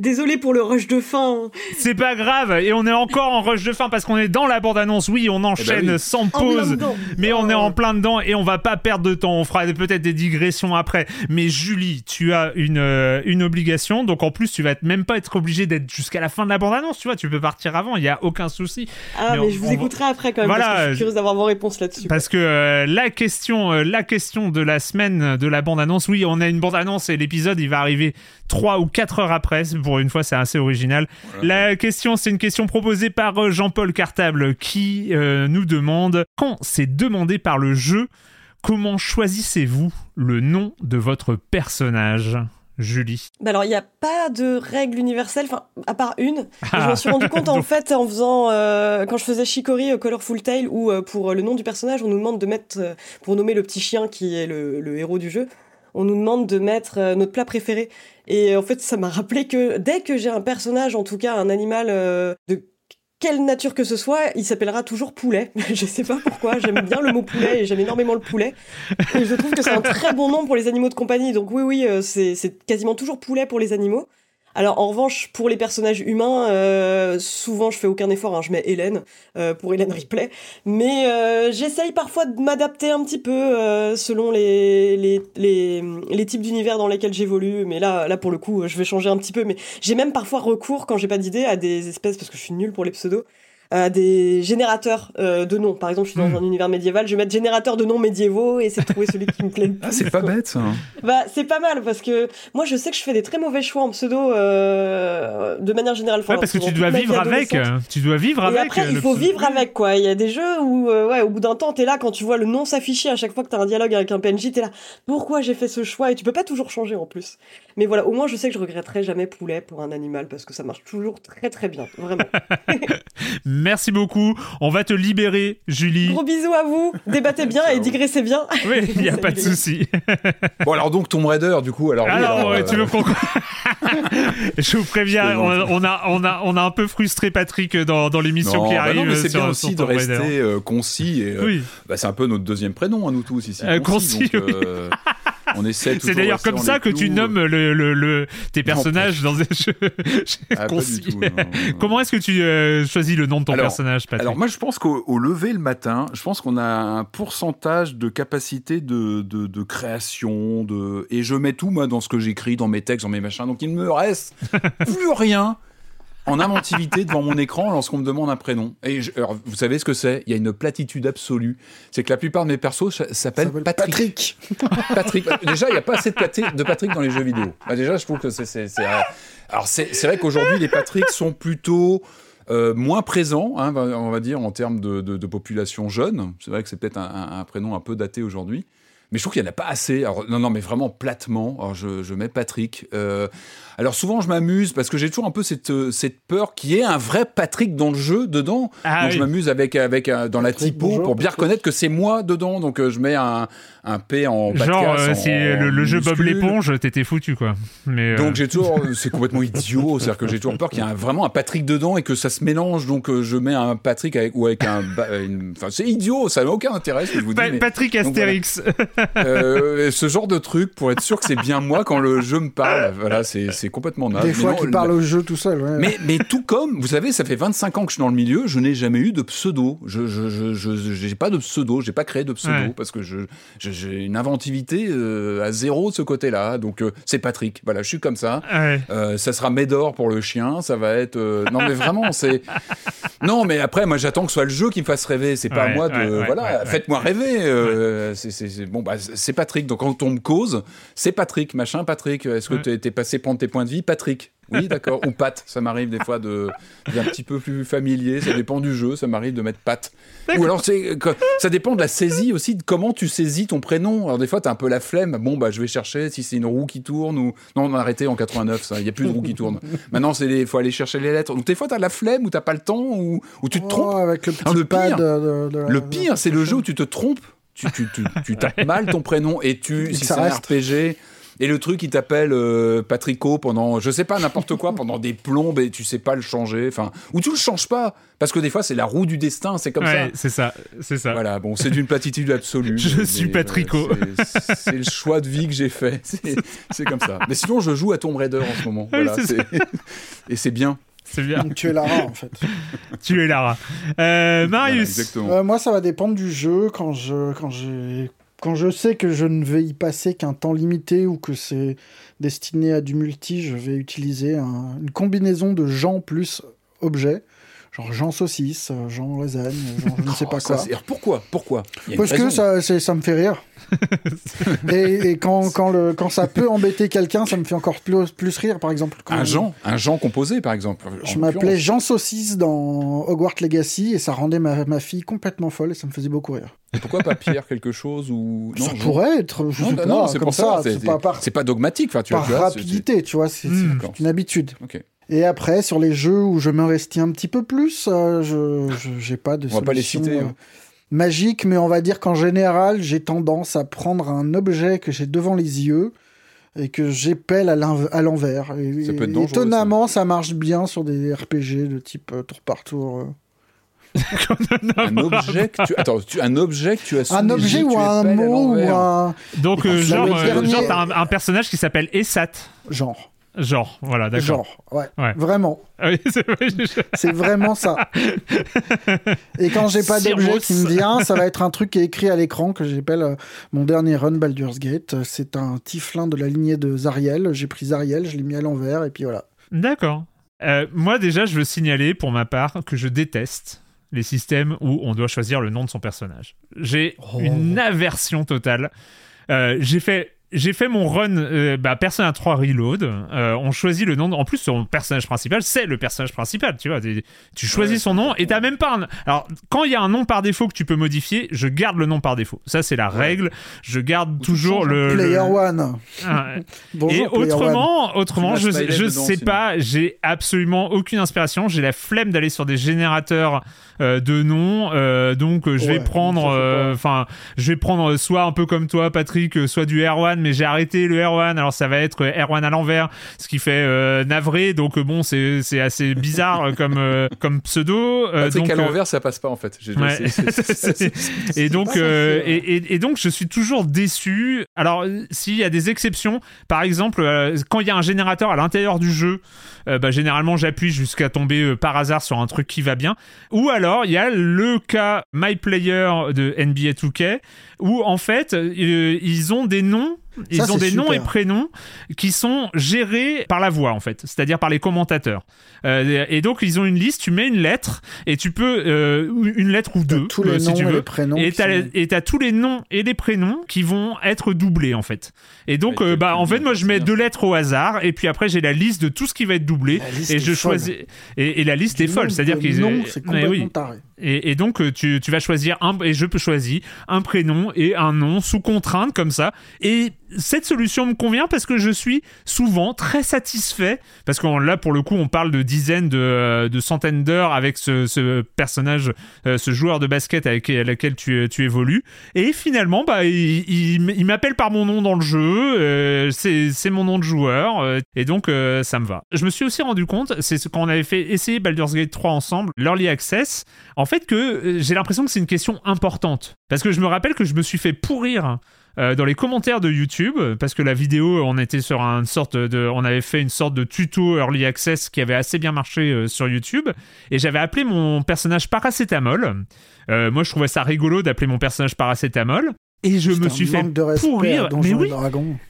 Désolé pour le rush de fin. C'est pas grave, et on est encore en rush de fin parce qu'on est dans la bande-annonce. Oui, on enchaîne Eh ben oui. sans pause, mais on est Oh. en plein dedans et on va pas perdre de temps. On fera peut-être des digressions après. Mais Julie, tu as une, euh, une obligation, donc en plus, tu vas même pas être obligé d'être jusqu'à la fin de la bande-annonce. Tu vois, tu peux partir avant, il y a aucun souci. Ah, Mais mais, on- je vous on- écouterai après quand même. Voilà, parce que je je- suis curieuse d'avoir vos réponses là-dessus. Parce que euh, la question, euh, la question de la semaine de la bande-annonce, oui, on a une bande-annonce et l'épisode, il va arriver 3 ou 4 heures après. Pour une fois, c'est assez original. La question, c'est une question proposée par euh, Jean-Paul Cartable qui euh, nous demande quand c'est demandé par le jeu, comment choisissez-vous le nom de votre personnage? Julie. Bah alors, il n'y a pas de règle universelle, enfin, à part une. Ah. Je m'en suis rendu compte en fait en faisant, euh, quand je faisais Chicory euh, Colorful Tale, où euh, pour le nom du personnage, on nous demande de mettre, euh, pour nommer le petit chien qui est le, le héros du jeu, on nous demande de mettre euh, notre plat préféré. Et en fait, ça m'a rappelé que dès que j'ai un personnage, en tout cas un animal euh, de quelle nature que ce soit, il s'appellera toujours poulet. je sais pas pourquoi, j'aime bien le mot poulet et j'aime énormément le poulet. Et je trouve que c'est un très bon nom pour les animaux de compagnie. Donc oui, oui, euh, c'est quasiment toujours poulet pour les animaux. Alors en revanche, pour les personnages humains, euh, souvent je fais aucun effort, hein, je mets Hélène euh, pour Hélène Ripley, mais euh, j'essaye parfois de m'adapter un petit peu selon les, les, les, les types d'univers dans lesquels j'évolue. Mais là, là pour le coup, je vais changer un petit peu. Mais j'ai même parfois recours, quand j'ai pas d'idée, à des espèces, parce que je suis nulle pour les pseudos, à des générateurs euh, de noms. Par exemple, je suis dans Hmm. un univers médiéval, je vais mettre générateur de noms médiévaux et c'est de trouver celui qui me plaît le plus. Ah, c'est pas bête, ça. Bah, c'est pas mal parce que moi, je sais que je fais des très mauvais choix en pseudo euh, de manière générale. Ouais, parce que tu dois vivre avec. adolescente. Tu dois vivre Et avec. après, euh, il faut vivre avec, quoi. Il y a des jeux où, euh, ouais, au bout d'un temps, t'es là, quand tu vois le nom s'afficher à chaque fois que t'as un dialogue avec un PNJ, t'es là, pourquoi j'ai fait ce choix? Et tu peux pas toujours changer, en plus. Mais voilà, au moins, je sais que je regretterai jamais poulet pour un animal, parce que ça marche toujours très très bien, vraiment. Merci beaucoup. On va te libérer, Julie. Gros bisous à vous, débattez bien et digressez bien. Oui, il n'y a pas de souci. Bon, alors donc Tomb Raider, du coup, alors. oui, Alors, alors, ouais, euh, tu veux qu'on... Je vous préviens, on, on a, on, a, on a un peu frustré Patrick dans, dans l'émission non, qui bah arrive. non, mais c'est bien aussi de rester euh, concis. Et, euh, Oui, bah, c'est un peu notre deuxième prénom à nous tous ici. Euh, concis, donc, euh, on essaie c'est d'ailleurs comme ça que tu nommes le, le, le- tes personnages dans des jeux Ah, tout. Comment est-ce que tu euh, choisis le nom de ton Alors- personnage, Patrick Alors moi je pense qu'au au lever le matin, je pense qu'on a un pourcentage de capacité de, de, de création, de et je mets tout moi dans ce que j'écris, dans mes textes, dans mes machins. Donc il ne me reste plus rien en inventivité devant mon écran lorsqu'on me demande un prénom. Et je- alors, vous savez ce que c'est? Il y a une platitude absolue. C'est que la plupart de mes persos s'appellent s'appelle Patrick. Patrick. Déjà, il n'y a pas assez de, Patri- de Patrick dans les jeux vidéo. Bah, déjà, je trouve que c'est. euh, Alors, c'est vrai qu'aujourd'hui, les Patrick sont plutôt. euh, moins présents, hein, on va dire, en termes de, de- de population jeune. C'est vrai que c'est peut-être un, un- un prénom un peu daté aujourd'hui. Mais je trouve qu'il n'y en a pas assez. Alors, non, non, mais vraiment platement. Alors, je, je mets Patrick. Euh, alors, souvent, je m'amuse parce que j'ai toujours un peu cette, euh, cette peur qu'il y ait un vrai Patrick dans le jeu, dedans. Ah Donc, oui. je m'amuse avec, avec un- dans la Patrick, typo bonjour, pour bien Patrick. reconnaître que c'est moi dedans. Donc, euh, je mets un, un P en Genre, euh, si le, le jeu Bob l'éponge, t'étais foutu, quoi. Mais, euh, Donc j'ai toujours, c'est complètement idiot, c'est-à-dire que j'ai toujours peur qu'il y ait vraiment un Patrick dedans et que ça se mélange, donc euh, je mets un Patrick avec ou avec un, une- enfin c'est idiot, ça n'a aucun intérêt ce que je vous dis. Pa- mais, Patrick donc, voilà. Euh, ce genre de truc pour être sûr que c'est bien moi quand le jeu me parle, voilà, c'est complètement naze. Des fois le- parle au jeu tout seul. ouais. mais, mais tout comme, vous savez, ça fait 25 ans que je suis dans le milieu, je n'ai jamais eu de pseudo. Je je je je- j'ai pas de pseudo, j'ai pas créé de pseudo Ouais. parce que je je- j'ai une inventivité euh, à zéro de ce côté-là. Donc euh, c'est Patrick. Voilà, je suis comme ça. Ouais. Euh, ça sera Médor pour le chien, ça va être. euh, Non, mais vraiment, c'est. Non, mais après, moi, j'attends que ce soit le jeu qui me fasse rêver. C'est pas à moi de. voilà, ouais, ouais. faites-moi rêver. euh, c'est- bon, bah, bah, c'est Patrick. Donc quand on me cause, c'est Patrick, machin, Patrick. Est-ce que tu es passé prendre tes points de vie? Patrick. Oui, d'accord. Ou Pat. Ça m'arrive des fois de un petit peu plus familier. Ça dépend du jeu. Ça m'arrive de mettre Pat. Ou alors, c'est ça dépend de la saisie aussi, de comment tu saisis ton prénom. Alors, des fois, tu as un peu la flemme. Bon, bah, je vais chercher si c'est une roue qui tourne ou. Non, on a arrêté en 89, ça. Il n'y a plus de roue qui tourne. Maintenant, il faut aller chercher les lettres. Donc, des fois, tu as la flemme ou tu pas le temps ou, ou tu te trompes. avec le, petit pire, le pire, c'est le jeu où tu te trompes. Tu, tu, tu, tu tapes mal ton prénom et tu, si c'est un RPG, et le truc, il t'appelle euh, Patrico pendant, je sais pas, n'importe quoi, pendant des plombes et tu sais pas le changer. Enfin, ou tu le changes pas. Parce que des fois, c'est la roue du destin, c'est comme ouais, c'est ça, c'est ça. Voilà, bon, c'est d'une platitude absolue. je suis Patrico. c'est le choix de vie que j'ai fait. C'est comme ça. Mais sinon, je joue à Tomb Raider en ce moment. Voilà, et c'est bien. C'est bien. Donc, tu es Lara en fait. tu es Lara. Euh, Marius. Euh, moi, ça va dépendre du jeu. Quand je, quand j'ai quand je sais que je ne vais y passer qu'un temps limité ou que c'est destiné à du multi, je vais utiliser une combinaison de gens plus objets. Genre Jean saucisse, Jean lasagne, Jean je ne sais pas oh, quoi. pourquoi Pourquoi? Parce que ça, ça me fait rire. et, quand, quand, le, quand ça peut embêter quelqu'un, ça me fait encore plus, plus rire, par exemple. un Jean Un Jean composé, par exemple Je m'appelais Jean Saucisse dans Hogwarts Legacy et ça rendait ma, ma, fille complètement folle et ça me faisait beaucoup rire. Et pourquoi pas Pierre quelque chose ou non, Ça pourrait être. non, c'est pour ça. c'est pas, pas, dogmatique. Enfin, tu par vois, rapidité, tu vois, c'est hmm. une habitude. Et après, sur les jeux où je m'investis un petit peu plus, euh, je j'ai pas de. On va pas les citer. Hein. Euh, magique, mais on va dire qu'en général, j'ai tendance à prendre un objet que j'ai devant les yeux et que j'épelle à l'envers. Et, étonnamment, ça. marche bien sur des RPG de type euh, tour par tour. un objet que tu attends un objet que tu as un objet ou un mot ou un donc genre, genre t'as un, un, personnage qui s'appelle Essat genre Genre, voilà, d'accord. Genre, ouais. Vraiment. Ah c'est vraiment ça. Et quand j'ai pas d'objet qui me vient, ça va être un truc qui est écrit à l'écran que j'appelle euh, mon dernier run Baldur's Gate. C'est un tiflin de la lignée de Zariel. J'ai pris Zariel, je l'ai mis à l'envers et puis voilà. D'accord. Euh, moi déjà, je veux signaler pour ma part que je déteste les systèmes où on doit choisir le nom de son personnage. J'ai oh. une aversion totale. Euh, j'ai fait j'ai fait mon run euh, bah, Persona 3 Reload. Euh, on choisit le nom. En plus, son personnage principal, c'est le personnage principal. Tu vois, tu choisis son nom et t'as même pas un. Alors, quand il y a un nom par défaut que tu peux modifier, je garde le nom par défaut. Ça, c'est la règle. Je garde toujours le. Player One. et autrement, autrement, je, je sais pas. J'ai absolument aucune inspiration. J'ai la flemme d'aller sur des générateurs euh, de noms. donc, je vais prendre. Enfin, je vais prendre soit un peu comme toi, Patrick, soit du Erwan mais j'ai arrêté le R1. Alors ça va être R1 à l'envers, ce qui fait euh, navré. Donc euh, bon, c'est c'est assez bizarre euh, comme comme pseudo. donc à l'envers, ça passe pas en fait. et donc et, et, donc je suis toujours déçu. Alors s'il y a des exceptions, par exemple, quand il y a un générateur à l'intérieur du jeu, bah, généralement j'appuie jusqu'à tomber par hasard sur un truc qui va bien. Ou alors il y a le cas My Player de NBA 2K où en fait ils ont des noms ils ont des noms et prénoms qui sont gérés par la voix, en fait, c'est-à-dire par les commentateurs. Euh, et donc, ils ont une liste, tu mets une lettre, et tu peux, euh, une lettre ou deux, tous les euh, si tu veux. Et, les prénoms et tu as tous les noms et les prénoms qui vont être doublés, en fait. Et donc, bah, en fait, moi, je mets deux lettres au hasard, et puis après, j'ai la liste de tout ce qui va être doublé, et je choisis. Et, la liste est folle, c'est-à-dire qu'ils. Non, c'est complètement taré. Et, donc, tu, tu, vas choisir un, et je peux choisir un prénom et un nom sous contrainte, comme ça. Et cette solution me convient parce que je suis souvent très satisfait. Parce que là, pour le coup, on parle de dizaines, de, de centaines d'heures avec ce, personnage, euh, ce joueur de basket avec lequel tu, tu évolues. Et finalement, bah, il, m'appelle par mon nom dans le jeu. Euh, c'est mon nom de joueur. Euh, et donc, ça me va. Je me suis aussi rendu compte, c'est ce qu'on avait fait essayer Baldur's Gate 3 ensemble, l'Early Access, en fait, que j'ai l'impression que c'est une question importante. Parce que je me rappelle que je me suis fait pourrir euh, dans les commentaires de YouTube parce que la vidéo on était sur une sorte de on avait fait une sorte de tuto early access qui avait assez bien marché euh, sur YouTube et j'avais appelé mon personnage paracétamol. Euh, moi je trouvais ça rigolo d'appeler mon personnage paracétamol et je me suis fait de respect pourrir. Mais oui.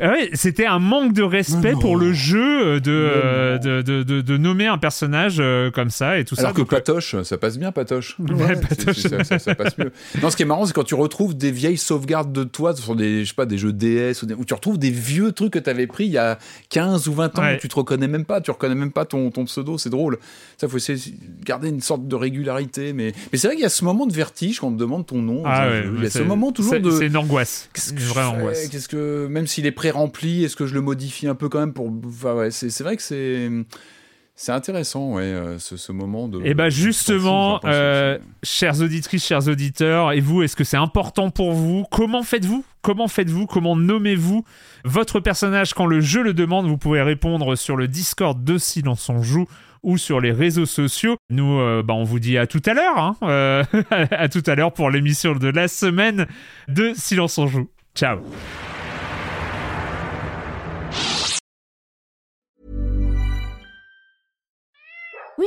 Ah ouais, c'était un manque de respect Mais pour le jeu de, euh, de, de, de- de nommer un personnage euh, comme ça et tout Alors ça. que Donc, euh, Patoche, ça passe bien, Patoche. Ouais, Patoche. ça, ça- ça passe mieux. Non, ce qui est marrant, c'est quand tu retrouves des vieilles sauvegardes de toi sur des, je sais pas, des jeux DS, ou des- où tu retrouves des vieux trucs que tu avais pris il y a 15 ou 20 ans, Ouais. où tu te reconnais même pas, tu reconnais même pas ton, ton pseudo, c'est drôle. Ça, faut essayer de garder une sorte de régularité. Mais, mais c'est vrai qu'il y a ce moment de vertige quand on te demande ton nom. ah il y a ce moment toujours c'est- de. Angoisse. Qu'est-ce que je vraie fais angoisse. Qu'est-ce que même s'il est pré-rempli, est-ce que je le modifie un peu quand même pour enfin, ouais, c'est vrai que c'est c'est intéressant ouais euh, ce, ce moment de Et bah justement, euh, chères auditrices, chers auditeurs, et vous, est-ce que c'est important pour vous? Comment faites-vous? Comment faites-vous? Comment nommez-vous votre personnage? Quand le jeu le demande Vous pouvez répondre sur le Discord de Silence on joue ou sur les réseaux sociaux. Nous, euh, bah, on vous dit à tout à l'heure, hein, euh, à tout à l'heure pour l'émission de la semaine de Silence on joue. Ciao.